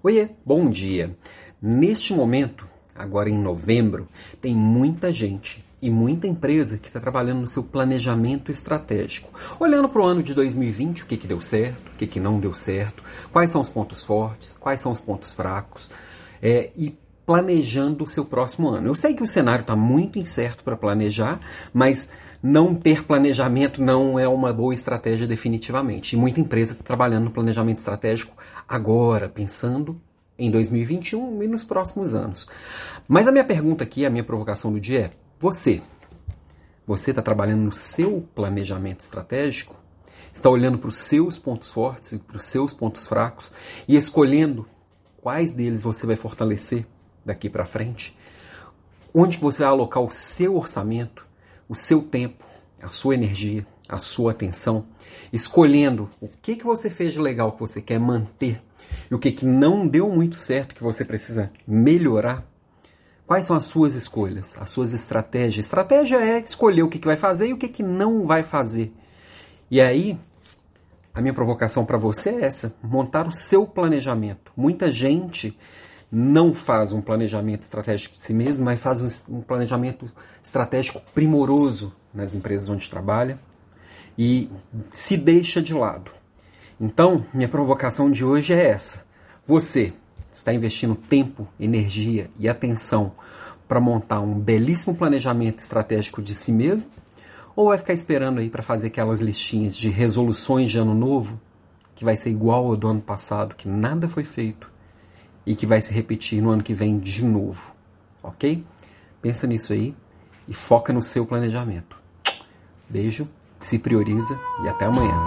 Oiê, bom dia. Neste momento, agora em novembro, tem muita gente e muita empresa que está trabalhando no seu planejamento estratégico, olhando para o ano de 2020, o que, que deu certo, o que, que não deu certo, quais são os pontos fortes, quais são os pontos fracos, é, e planejando o seu próximo ano. Eu sei que o cenário está muito incerto para planejar, mas não ter planejamento não é uma boa estratégia definitivamente. E muita empresa está trabalhando no planejamento estratégico agora, pensando em 2021 e nos próximos anos. Mas a minha pergunta aqui, a minha provocação do dia é: você, você está trabalhando no seu planejamento estratégico? Está olhando para os seus pontos fortes e para os seus pontos fracos e escolhendo quais deles você vai fortalecer daqui para frente? Onde você vai alocar o seu orçamento, o seu tempo, a sua energia, a sua atenção, escolhendo o que, que você fez de legal que você quer manter e o que, que não deu muito certo que você precisa melhorar. Quais são as suas escolhas, as suas estratégias? Estratégia é escolher o que, que vai fazer e o que, que não vai fazer. E aí, a minha provocação para você é essa: montar o seu planejamento. Muita gente não faz um planejamento estratégico de si mesmo, mas faz um, planejamento estratégico primoroso nas empresas onde trabalha e se deixa de lado. Então, minha provocação de hoje é essa. Você está investindo tempo, energia e atenção para montar um belíssimo planejamento estratégico de si mesmo? Ou vai ficar esperando aí para fazer aquelas listinhas de resoluções de ano novo, que vai ser igual ao do ano passado, que nada foi feito e que vai se repetir no ano que vem de novo. Ok? Pensa nisso aí e foca no seu planejamento. Beijo, se prioriza e até amanhã.